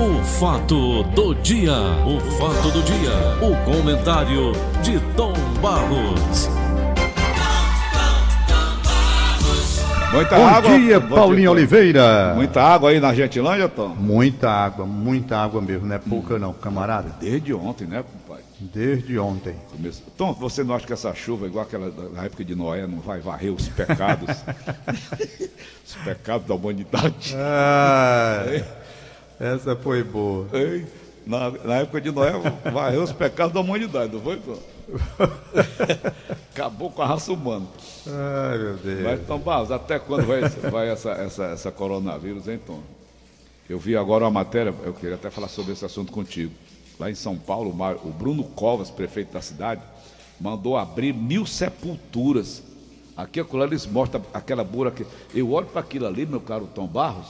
O fato do dia, o fato do dia, o comentário de Tom Barros. Muita Bom água. dia, Bom Paulinho Tom. Oliveira. Muita água aí na Argentilândia, Tom? Muita água, muita água mesmo, não é pouca não, camarada. Desde ontem, né, compadre? Desde ontem. Começo. Tom, você não acha que essa chuva, igual aquela da- época de Noé, não vai varrer os pecados? os pecados da humanidade. Ah, essa foi boa. Ei, Na, na época de Noé, varreu os pecados da humanidade, não foi, Tom? Acabou com a raça humana. Ai, meu Deus. Mas, Tom Barros, até quando vai, vai essa, essa, essa coronavírus, hein, Tom? Eu vi agora uma matéria, eu queria até falar sobre esse assunto contigo. Lá em São Paulo, o Bruno Covas, prefeito da cidade, mandou abrir mil sepulturas. Aqui, acolá, eles mostram aquela bura que. Eu olho para aquilo ali, meu caro Tom Barros,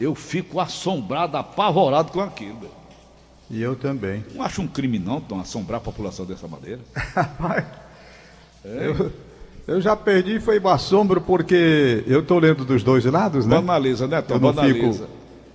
eu fico assombrado, apavorado com aquilo. velho. E eu também. Não acho um crime, não, Tom, assombrar a população dessa maneira. Eu, eu já perdi, foi um assombro, porque eu tô lendo dos dois lados, né? Banaliza, né, Tom? Eu não Banaliza. fico.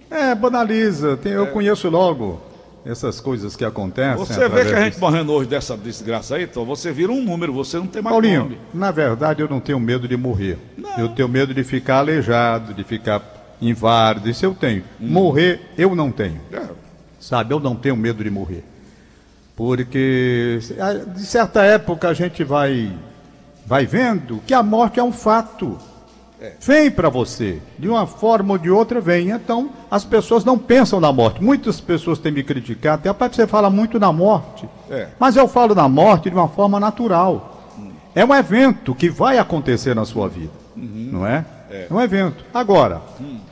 É, banaliza. Tem- eu conheço logo essas coisas que acontecem. Você vê que a gente disso. morrendo hoje dessa desgraça aí, então você vira um número, você não tem mais Paulinho, nome. na verdade eu não tenho medo de morrer. Eu tenho medo de ficar aleijado, de ficar inválido. Isso eu tenho. Morrer, eu não tenho. É, Sabe, eu não tenho medo de morrer. Porque de certa época a gente vai vai vendo que a morte é um fato. Vem para você, de uma forma ou de outra vem. Então, as pessoas não pensam na morte. Muitas pessoas têm me criticado, até para você fala muito na morte. É. Mas eu falo na morte de uma forma natural. É um evento que vai acontecer na sua vida, não é? É. um evento. Agora,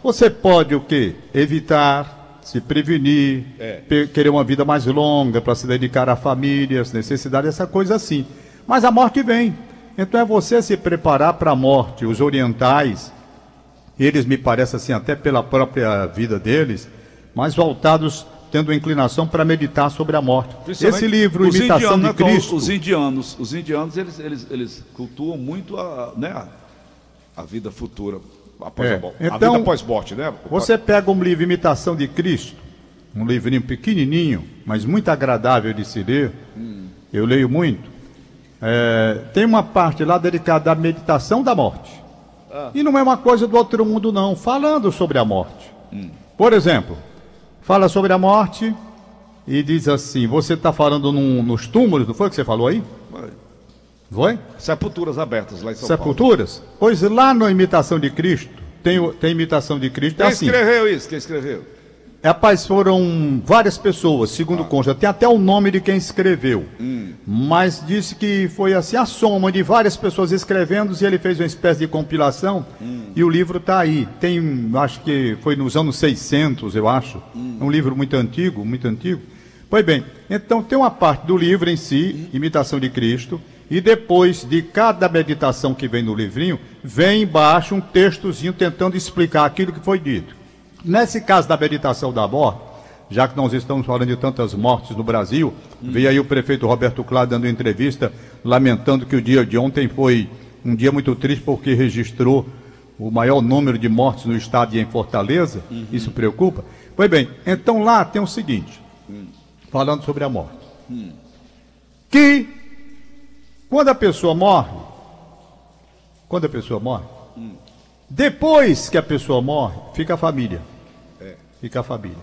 você pode o quê? Evitar, se prevenir, É. querer uma vida mais longa para se dedicar à família, às necessidades, essa coisa assim. Mas a morte vem. Então é você se preparar para a morte. Os orientais, eles me parecem assim, até pela própria vida deles, mais voltados, tendo inclinação para meditar sobre a morte. Esse livro, Imitação indianos, de né? Cristo. Os indianos, os indianos eles, eles, eles cultuam muito a, né, a, vida futura, após É, a, mo- a então, vida pós-morte, né? Você pega um livro Imitação de Cristo, um livrinho pequenininho, mas muito agradável de se ler. Eu leio muito. É, tem uma parte lá dedicada à meditação da morte. E não é uma coisa do outro mundo, não. Falando sobre a morte. Por exemplo, fala sobre a morte e diz assim: você está falando num- nos túmulos, não foi o que você falou aí? Foi? Sepulturas abertas lá em São Paulo. Sepulturas? Pois lá na Imitação de Cristo, tem, tem Imitação de Cristo, é Quem assim. escreveu isso? Quem escreveu? Rapaz, foram várias pessoas, segundo consta. Tem até o nome de quem escreveu. Mas disse que foi assim a soma de várias pessoas escrevendo e ele fez uma espécie de compilação e o livro está aí. Tem, acho que foi nos anos 600, eu acho. É um livro muito antigo, muito antigo. Pois bem, então tem uma parte do livro em si, Imitação de Cristo, e depois de cada meditação que vem no livrinho, vem embaixo um textozinho tentando explicar aquilo que foi dito. Nesse caso da meditação da morte, já que nós estamos falando de tantas mortes no Brasil, veio aí o prefeito Roberto Claro dando entrevista, lamentando que o dia de ontem foi um dia muito triste porque registrou o maior número de mortes no estado e em Fortaleza. Isso preocupa. Pois bem, então lá tem o seguinte, falando sobre a morte. Que quando a pessoa morre, quando a pessoa morre, depois que a pessoa morre, fica a família. Fica a família.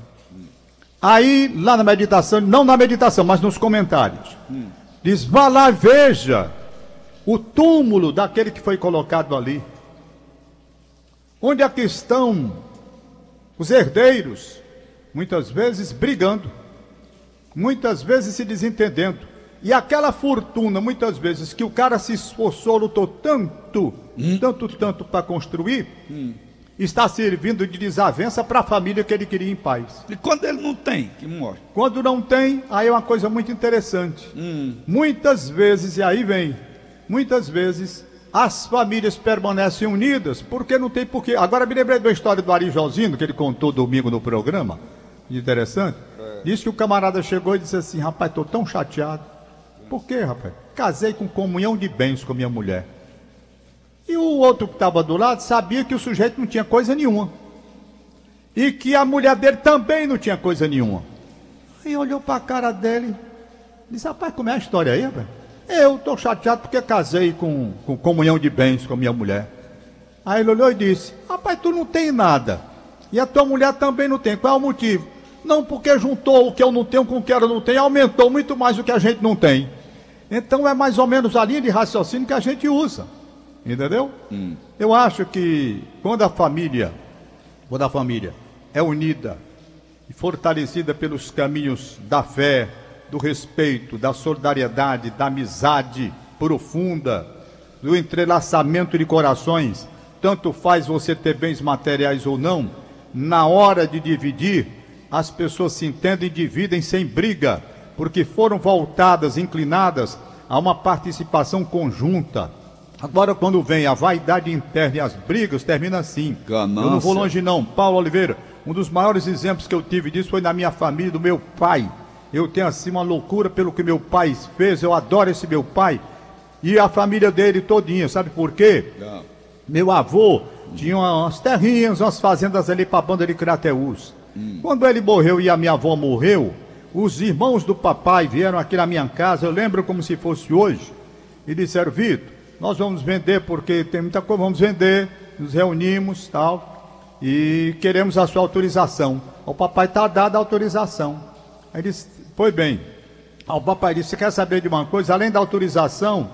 Aí, lá na meditação, não na meditação, mas nos comentários, diz: vá lá, veja o túmulo daquele que foi colocado ali. Onde é que estão os herdeiros? Muitas vezes brigando, muitas vezes se desentendendo. E aquela fortuna, muitas vezes, que o cara se esforçou, lutou tanto, tanto, tanto para construir, está servindo de desavença para a família que ele queria em paz. E quando ele não tem, que morre. Quando não tem, aí é uma coisa muito interessante. Muitas vezes, e aí vem, muitas vezes as famílias permanecem unidas porque não tem porquê. Agora me lembrei da história do Ari Josino, que ele contou domingo no programa, interessante. Disse que o camarada chegou e disse assim: rapaz, estou tão chateado. Por quê, rapaz? Casei com comunhão de bens com a minha mulher. E o outro que estava do lado sabia que o sujeito não tinha coisa nenhuma. e que a mulher dele também não tinha coisa nenhuma. Aí olhou para a cara dele, disse: Rapaz, como é a história aí, rapaz? Eu estou chateado porque casei com, com comunhão de bens com a minha mulher. Aí ele olhou e disse: Rapaz, tu não tem nada. E a tua mulher também não tem. Qual é o motivo? Não, porque juntou o que eu não tenho com o que ela não tem, aumentou muito mais do que a gente não tem. Então é mais ou menos a linha de raciocínio que a gente usa. Entendeu? Hum. Eu acho que quando a família, quando a família é unida e fortalecida pelos caminhos da fé, do respeito, da solidariedade, da amizade profunda, do entrelaçamento de corações, tanto faz você ter bens materiais ou não, na hora de dividir, as pessoas se entendem e dividem sem briga, porque foram voltadas, inclinadas a uma participação conjunta. Agora, quando vem a vaidade interna e as brigas, termina assim. Ganância. Eu não vou longe, não. Paulo Oliveira, um dos maiores exemplos que eu tive disso foi na minha família, do meu pai. Eu tenho assim uma loucura pelo que meu pai fez, eu adoro esse meu pai. E a família dele todinha, sabe por quê? Não. Meu avô tinha umas terrinhas, umas fazendas ali para a banda de Crateús. Hum. Quando ele morreu e a minha avó morreu, os irmãos do papai vieram aqui na minha casa, eu lembro como se fosse hoje, e disseram, Vitor, nós vamos vender porque tem muita coisa, vamos vender, nos reunimos tal, e queremos a sua autorização. O papai está dada a autorização. Aí disse, pois bem, o papai disse, você quer saber de uma coisa? Além da autorização,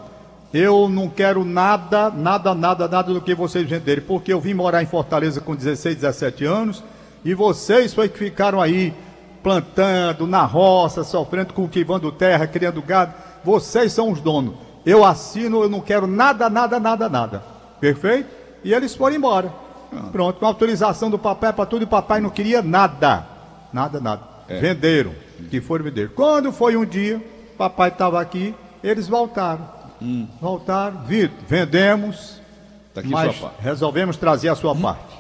eu não quero nada, nada, nada, nada do que vocês venderem, porque eu vim morar em Fortaleza com 16, 17 anos e vocês foi que ficaram aí plantando na roça, sofrendo, cultivando terra, criando gado. Vocês são os donos. Eu assino, eu não quero nada, nada, nada, nada. Perfeito? E eles foram embora. Ah. Pronto, com autorização do papai para tudo, e o papai não queria nada. Nada, nada. É. Venderam, que foram vender. Quando foi um dia, papai estava aqui, eles voltaram. Hum. Voltaram, Vitor, vendemos, tá mas resolvemos trazer a sua hum. parte.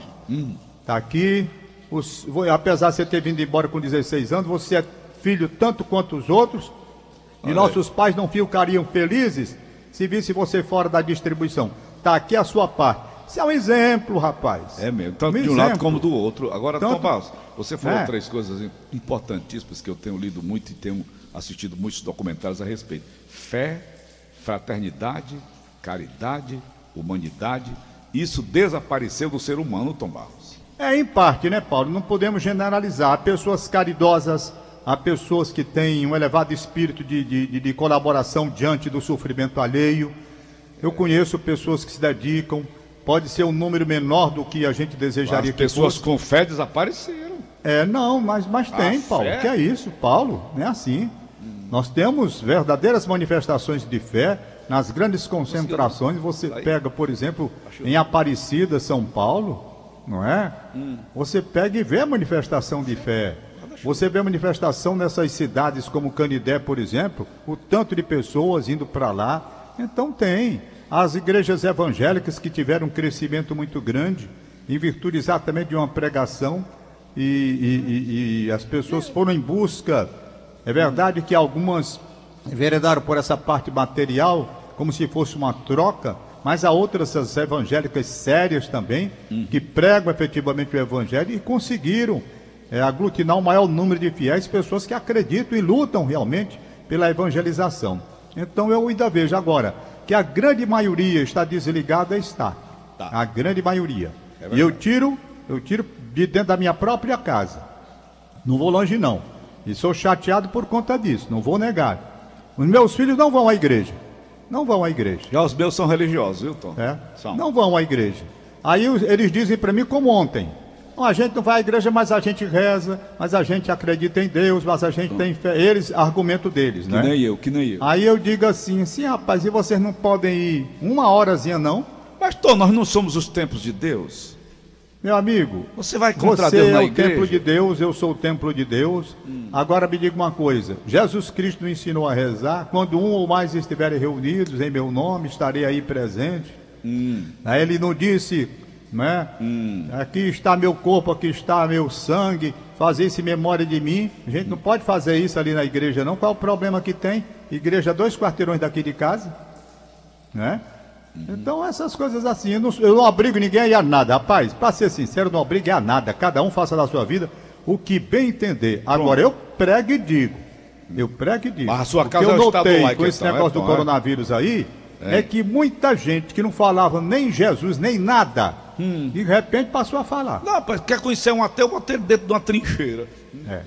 Está hum. aqui, os, apesar de você ter vindo embora com 16 anos, você é filho tanto quanto os outros, Olha e nossos aí. pais não ficariam felizes se visse você fora da distribuição. Está aqui a sua parte. Isso é um exemplo, rapaz. É mesmo, tanto um de um exemplo. lado como do outro. Agora, tanto... Tomás, você falou é. três coisas importantíssimas que eu tenho lido muito e tenho assistido muitos documentários a respeito. Fé, fraternidade, caridade, humanidade. Isso desapareceu do ser humano, Tom Barros. É, em parte, né, Paulo? Não podemos generalizar. Há pessoas caridosas, há pessoas que têm um elevado espírito de, de, de colaboração diante do sofrimento alheio. Eu conheço pessoas que se dedicam, pode ser um número menor do que a gente desejaria As que pessoas com fé desapareceram. É, não, mas, mas tem, Paulo. Fé? Que é isso, Paulo? Não é assim. Nós temos verdadeiras manifestações de fé nas grandes concentrações. Você pega, por exemplo, em Aparecida, São Paulo, não é? Hum. Você pega e vê a manifestação de fé. Você vê a manifestação nessas cidades como Canidé, por exemplo, o tanto de pessoas indo para lá. Então tem. As igrejas evangélicas que tiveram um crescimento muito grande, em virtude exatamente de uma pregação, e, e, e, e as pessoas foram em busca é verdade que algumas enveredaram por essa parte material, como se fosse uma troca, mas há outras as evangélicas sérias também, uhum. que pregam efetivamente o evangelho e conseguiram é, aglutinar o maior número de fiéis, pessoas que acreditam e lutam realmente pela evangelização. Então eu ainda vejo agora que a grande maioria está desligada, está. Tá. A grande maioria. É e eu tiro, eu tiro de dentro da minha própria casa. Não vou longe não. E sou chateado por conta disso, não vou negar. Os meus filhos não vão à igreja. Não vão à igreja. Já os meus são religiosos, viu, Tom? É? São. Não vão à igreja. Aí eles dizem para mim como ontem. a gente não vai à igreja, mas a gente reza, mas a gente acredita em Deus, mas a gente tem fé. Eles, argumento deles, que né? Que nem eu, que nem eu. Aí eu digo assim, sim, rapaz, e vocês não podem ir uma horazinha não? Mas, Tom, nós não somos os templos de Deus. Meu amigo, você vai contra você Deus na é o igreja? templo de Deus, eu sou o templo de Deus. Hum. Agora me diga uma coisa: Jesus Cristo nos ensinou a rezar. Quando um ou mais estiverem reunidos em meu nome, estarei aí presente. Hum. Aí ele não disse, né? Hum. Aqui está meu corpo, aqui está meu sangue. Fazer isso em memória de mim. A gente não pode fazer isso ali na igreja, não. Qual é o problema que tem? Igreja dois quarteirões daqui de casa, né? Então, essas coisas assim, eu não, eu não obrigo ninguém a nada. Rapaz, para ser sincero, não obrigo a nada. Cada um faça da sua vida o que bem entender. Agora, eu prego e digo. Eu prego e digo. Mas a sua O que casa eu é notei com esse então, negócio é, do então, é? coronavírus aí, é. que muita gente que não falava nem Jesus, nem nada, Hum. de repente passou a falar. Não, rapaz, quer conhecer um ateu, bota ele dentro de uma trincheira. É.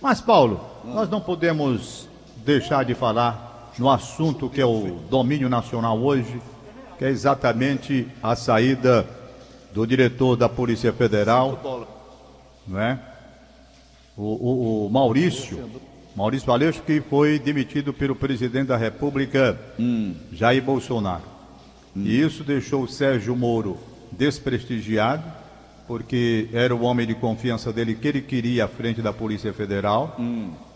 Mas, Paulo, nós não podemos deixar de falar no assunto que é o domínio nacional hoje, que é exatamente a saída do diretor da Polícia Federal, não é? O, o- o Maurício, Maurício Valeixo, que foi demitido pelo presidente da República, Jair Bolsonaro. E isso deixou o Sérgio Moro desprestigiado, porque era o homem de confiança dele que ele queria à frente da Polícia Federal.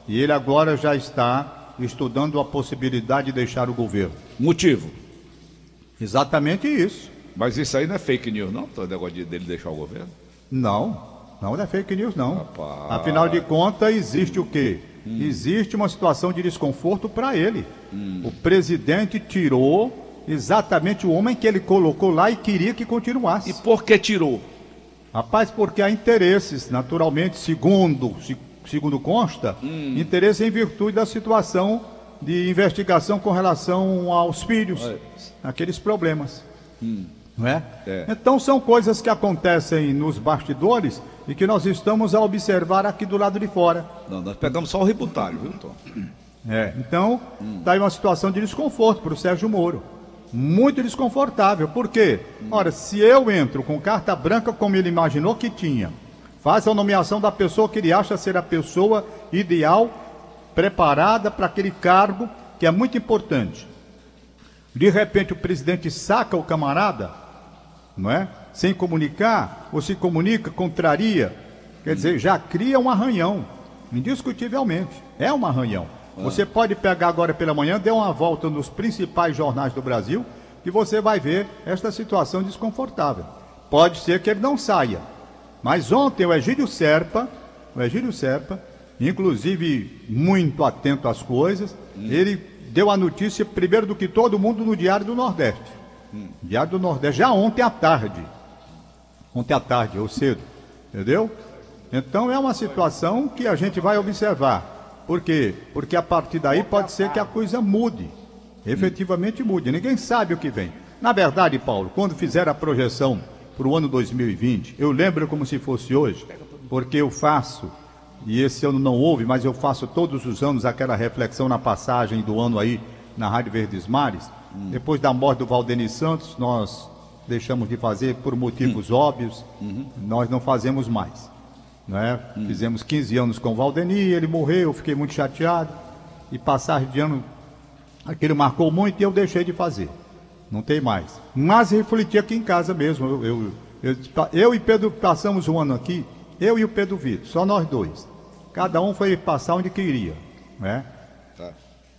E ele agora já está estudando a possibilidade de deixar o governo. Motivo. Exatamente isso. Mas isso aí não é fake news, não? O negócio de- dele deixar o governo? Não, não é fake news, não. Rapaz. Afinal de contas, existe o quê? Existe uma situação de desconforto para ele. O presidente tirou exatamente o homem que ele colocou lá e queria que continuasse. E por que tirou? Rapaz, porque há interesses, naturalmente, segundo, se- segundo consta, interesse em virtude da situação de investigação com relação aos filhos, aqueles problemas. Não é? É. Então são coisas que acontecem nos bastidores e que nós estamos a observar aqui do lado de fora. Não, nós pegamos só o ributário, viu, Tom? É, então, está aí uma situação de desconforto para o Sérgio Moro. Muito desconfortável. Por quê? Ora, se eu entro com carta branca como ele imaginou que tinha, faz a nomeação da pessoa que ele acha ser a pessoa ideal, preparada para aquele cargo que é muito importante. De repente o presidente saca o camarada, não é? Sem comunicar, ou se comunica, contraria. Quer dizer, já cria um arranhão, indiscutivelmente. É um arranhão. Você pode pegar agora pela manhã, dê uma volta nos principais jornais do Brasil, que você vai ver esta situação desconfortável. Pode ser que ele não saia. Mas ontem o Egílio Serpa, o Egílio Serpa, inclusive muito atento às coisas, ele deu a notícia primeiro do que todo mundo no Diário do Nordeste. Diário do Nordeste, já ontem à tarde. Ontem à tarde, ou cedo. Entendeu? Então é uma situação que a gente vai observar. Por quê? Porque a partir daí pode ser que a coisa mude. Efetivamente mude. Ninguém sabe o que vem. Na verdade, Paulo, quando fizer a projeção para o ano 2020, eu lembro como se fosse hoje, porque eu faço, e esse ano não houve, mas eu faço todos os anos aquela reflexão na passagem do ano aí na Rádio Verdes Mares. Depois da morte do Valdeni Santos, nós deixamos de fazer por motivos óbvios, nós não fazemos mais. Não é? Fizemos 15 anos com o Valdeni, ele morreu, eu fiquei muito chateado, e passar de ano, aquele marcou muito e eu deixei de fazer. Não tem mais. Mas refleti aqui em casa mesmo. Eu, eu, eu, eu e Pedro passamos um ano aqui, eu e o Pedro Vitor, só nós dois. Cada um foi passar onde queria. Né? Tá.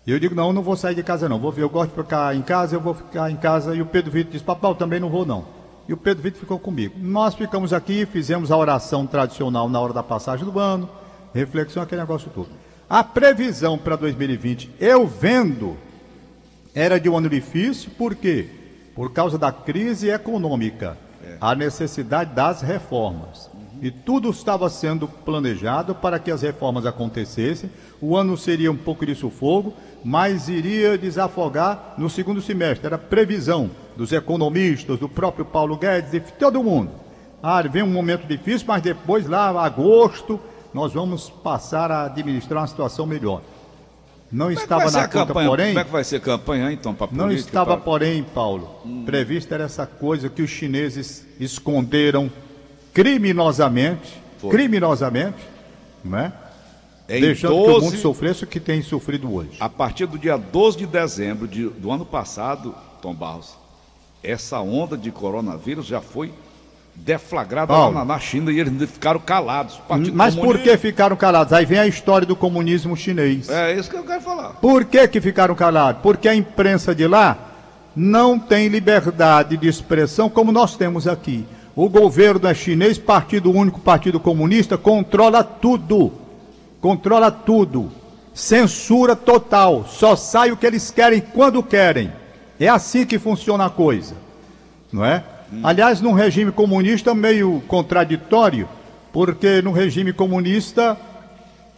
Eu digo, não, eu não vou sair de casa não. Vou, eu gosto de ficar em casa, eu vou ficar em casa. E o Pedro Vitor disse, papai, eu também não vou não. E o Pedro Vitor ficou comigo. Nós ficamos aqui, fizemos a oração tradicional na hora da passagem do ano, reflexão, aquele negócio todo. A previsão para 2020, eu vendo, era de um ano difícil, por quê? Por causa da crise econômica, a necessidade das reformas. E tudo estava sendo planejado para que as reformas acontecessem. O ano seria um pouco de sufoco, mas iria desafogar no segundo semestre. Era previsão dos economistas, do próprio Paulo Guedes, de todo mundo. Ah, vem um momento difícil, mas depois, lá, agosto, nós vamos passar a administrar uma situação melhor. Não Como é estava na conta, campanha? porém. Como é que vai ser a campanha, então, para Não política? estava, pra- porém, Paulo, prevista era essa coisa que os chineses esconderam criminosamente, Foi. criminosamente, não é? Em Deixando que o mundo 12 sofresse o que tem sofrido hoje. A partir do dia 12 de dezembro de- do ano passado, Tom Barros, essa onda de coronavírus já foi deflagrada lá Paulo. na, na China e eles ficaram calados. Mas por que ficaram calados? Aí vem a história do comunismo chinês. É isso que eu quero falar. Por que, que ficaram calados? Porque a imprensa de lá não tem liberdade de expressão como nós temos aqui. O governo é chinês, partido único, partido comunista, controla tudo. Controla tudo. Censura total. Só sai o que eles querem quando querem. É assim que funciona a coisa, não é? Aliás, num regime comunista meio contraditório, porque no regime comunista,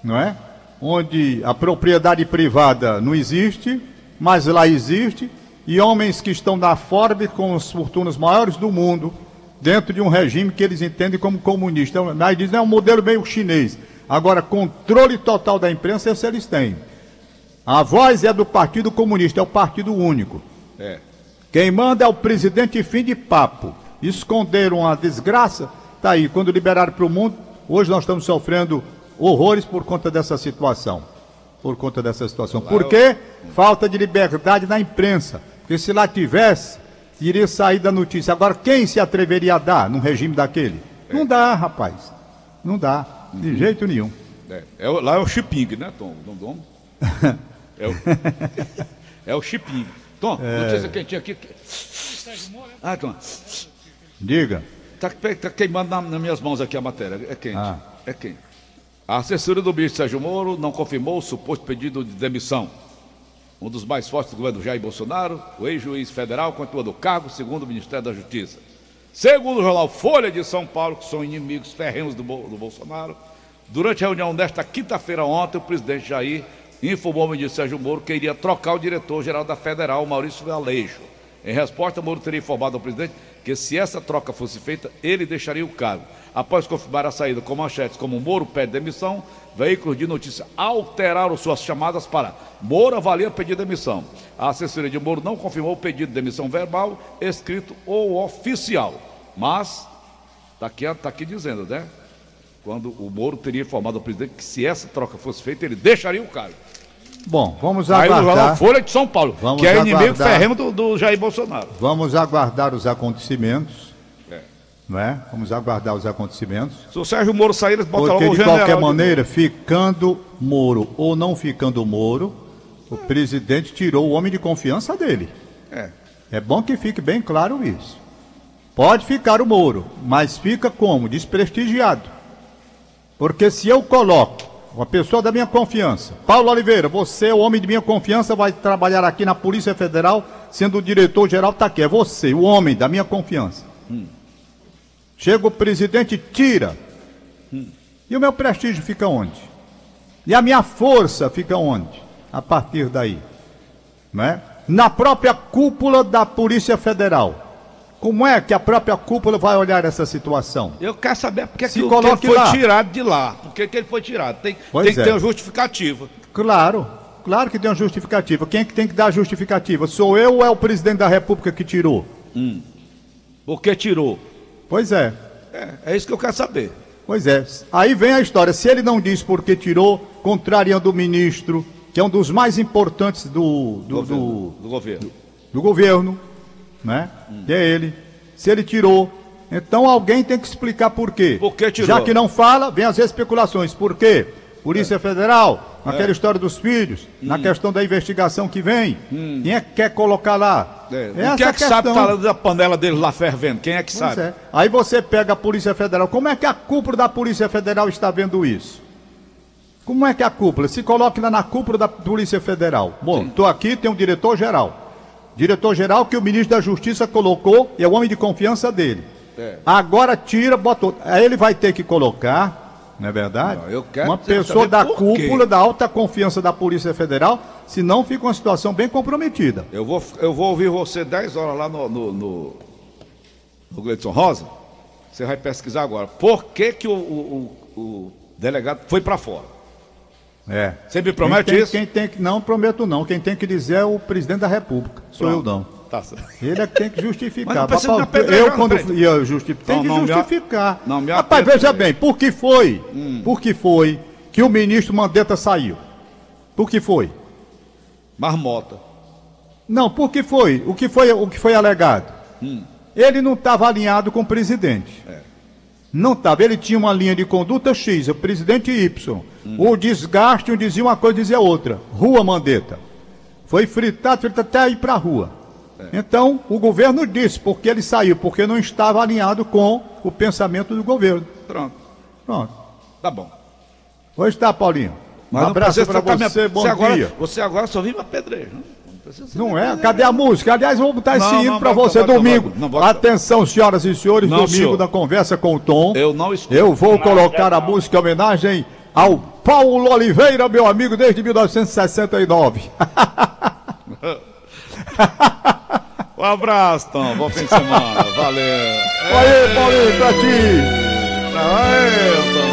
não é? Onde a propriedade privada não existe, mas lá existe, e homens que estão da Forbes com as fortunas maiores do mundo, dentro de um regime que eles entendem como comunista. Então, aí dizem, é um modelo meio chinês. Agora, controle total da imprensa, esse eles têm. A voz é do Partido Comunista, é o partido único. É. Quem manda é o presidente fim de papo. Esconderam a desgraça, tá aí. Quando liberaram para o mundo, hoje nós estamos sofrendo horrores por conta dessa situação. Por conta dessa situação. Por quê? Falta de liberdade na imprensa. Porque se lá tivesse, iria sair da notícia. Agora, quem se atreveria a dar num regime daquele? Não dá, rapaz. Não dá. De jeito nenhum. É, é lá é o Chiping, né, Tom? Dom, Dom? É o, é o Chiping. Tom, notícia quentinha aqui. Ah, Tom, Diga. tá, pe- tá queimando na- nas minhas mãos aqui a matéria. É quente. Ah. É quente. A assessoria do ministro Sérgio Moro não confirmou o suposto pedido de demissão. Um dos mais fortes do governo Jair Bolsonaro, o ex-juiz federal, continua do cargo, segundo o Ministério da Justiça. Segundo o jornal Folha de São Paulo, que são inimigos ferrenhos do, do Bolsonaro, durante a reunião desta quinta-feira ontem, o presidente Jair informou ao ministro Sérgio Moro que iria trocar o diretor-geral da Federal, Maurício Galejo. Em resposta, Moro teria informado ao presidente que se essa troca fosse feita, ele deixaria o cargo. Após confirmar a saída com manchetes como Moro pede demissão, veículos de notícia alteraram suas chamadas para Moro avalia pedido de demissão. A assessoria de Moro não confirmou o pedido de demissão verbal, escrito ou oficial. Mas, está aqui, tá aqui dizendo, né? Quando o Moro teria informado ao presidente que se essa troca fosse feita, ele deixaria o cargo. Bom, vamos Aí no jornal aguardar. Folha de São Paulo, Vamos que é inimigo aguardar. ferrenho do, do Jair Bolsonaro. Vamos aguardar os acontecimentos. É. Não é? Vamos aguardar os acontecimentos. Se o Sérgio Moro sair, eles botam Porque, logo de qualquer de- maneira, ficando Moro ou não ficando Moro, o presidente tirou o homem de confiança dele. É. É bom que fique bem claro isso. Pode ficar o Moro, mas fica como? Desprestigiado. Porque se eu coloco uma pessoa da minha confiança, Paulo Oliveira, você é o homem de minha confiança, vai trabalhar aqui na Polícia Federal, sendo o diretor-geral, tá aqui. É você, o homem da minha confiança. Chega o presidente, tira. E o meu prestígio fica onde? E a minha força fica onde? A partir daí. Né? Na própria cúpula da Polícia Federal. Como é que a própria cúpula vai olhar essa situação? Eu quero saber por que, Se que, que ele foi lá. tirado de lá. Por que, que ele foi tirado? Tem, tem que é. ter uma justificativa. Claro, claro que tem uma justificativa. Quem é que tem que dar a justificativa? Sou eu ou é o presidente da República que tirou? Por que tirou? Pois é, É, é isso que eu quero saber. pois é. Aí vem a história. Se ele não diz por que tirou, contrariando o ministro, que é um dos mais importantes do, do, do, governo, do governo. do governo, né? Que é ele. Se ele tirou, então alguém tem que explicar por quê. Por que tirou? Já que não fala, vem as especulações. Por quê? Polícia Federal, naquela história dos filhos, na questão da investigação que vem. Quem é que quer colocar lá? É. Essa Quem é que sabe questão. tá da panela dele lá fervendo? Quem é que Pois sabe? é. Aí você pega a Polícia Federal. Como é que a cúpula da Polícia Federal está vendo isso? Como é que a cúpula? Se coloque lá na cúpula da Polícia Federal. Bom, estou aqui, tem um diretor-geral. Diretor-geral que o ministro da Justiça colocou e é o homem de confiança dele. É. Agora tira, bota outro. Aí ele vai ter que colocar, não é verdade? Não, uma pessoa da cúpula, da alta confiança da Polícia Federal, senão fica uma situação bem comprometida. Eu vou, eu vou ouvir você 10 horas lá no, no, no, no Gleidson Rosa. Você vai pesquisar agora. Por que, que o, o- o delegado foi para fora? É. Você me promete quem tem, isso? Quem tem que, não prometo não. Quem tem que dizer é o presidente da República. Sou eu não. Tá. Ele é que tem que justificar. Mas não Papai, me eu quando fui- eu justifico, tem Não, que não me justificar. não me Rapaz, veja bem, por que foi? Hum. Por que foi que o ministro Mandetta saiu? Por que foi? Marmota. Não, por que foi? O que foi, o que foi alegado? Hum. Ele não estava alinhado com o presidente. É. Não estava. Ele tinha uma linha de conduta X, o presidente Y. Hum. O desgaste, um dizia uma coisa, dizia outra. Rua Mandetta. Foi fritado, fritado até ir para a rua. É. Então, o governo disse porque ele saiu, porque não estava alinhado com o pensamento do governo. Pronto. Pronto. Tá bom. Hoje está, Paulinho. Um Mas não abraço para tratar minha- você, bom você agora, dia. Você agora só vive a Não é? Cadê a música? Aliás, vou botar esse Não, hino não, pra bota, você bota, domingo. bota. Não, bota. Atenção, senhoras e senhores, Não, domingo senhor. da conversa com o Tom. Eu não escuto. Eu vou Não, colocar a música em homenagem ao Paulo Oliveira, meu amigo, desde 1969. Um abraço, Tom. Bom fim de semana. Valeu. Aí, Paulinho, pra ti. Aê, Tom.